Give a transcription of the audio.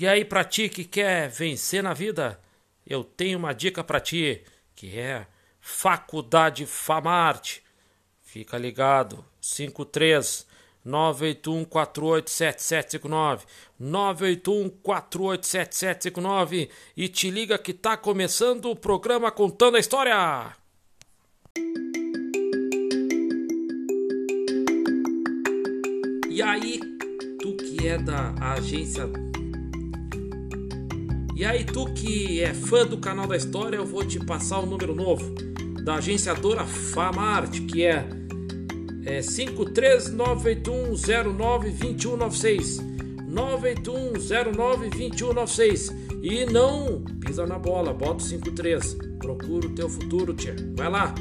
E aí, pra ti que quer vencer na vida, eu tenho uma dica pra ti, que é Faculdade Famarte. Fica ligado, 53 981 487759 981 487759 e te liga que tá começando o programa contando a história. E aí, tu que é da agência E aí, tu que é fã do canal da história, eu vou te passar o um número novo da agenciadora Famarte, que é é 53981092196. 981092196. E não pisa na bola, bota o 53. Procura o teu futuro, tia. Vai lá.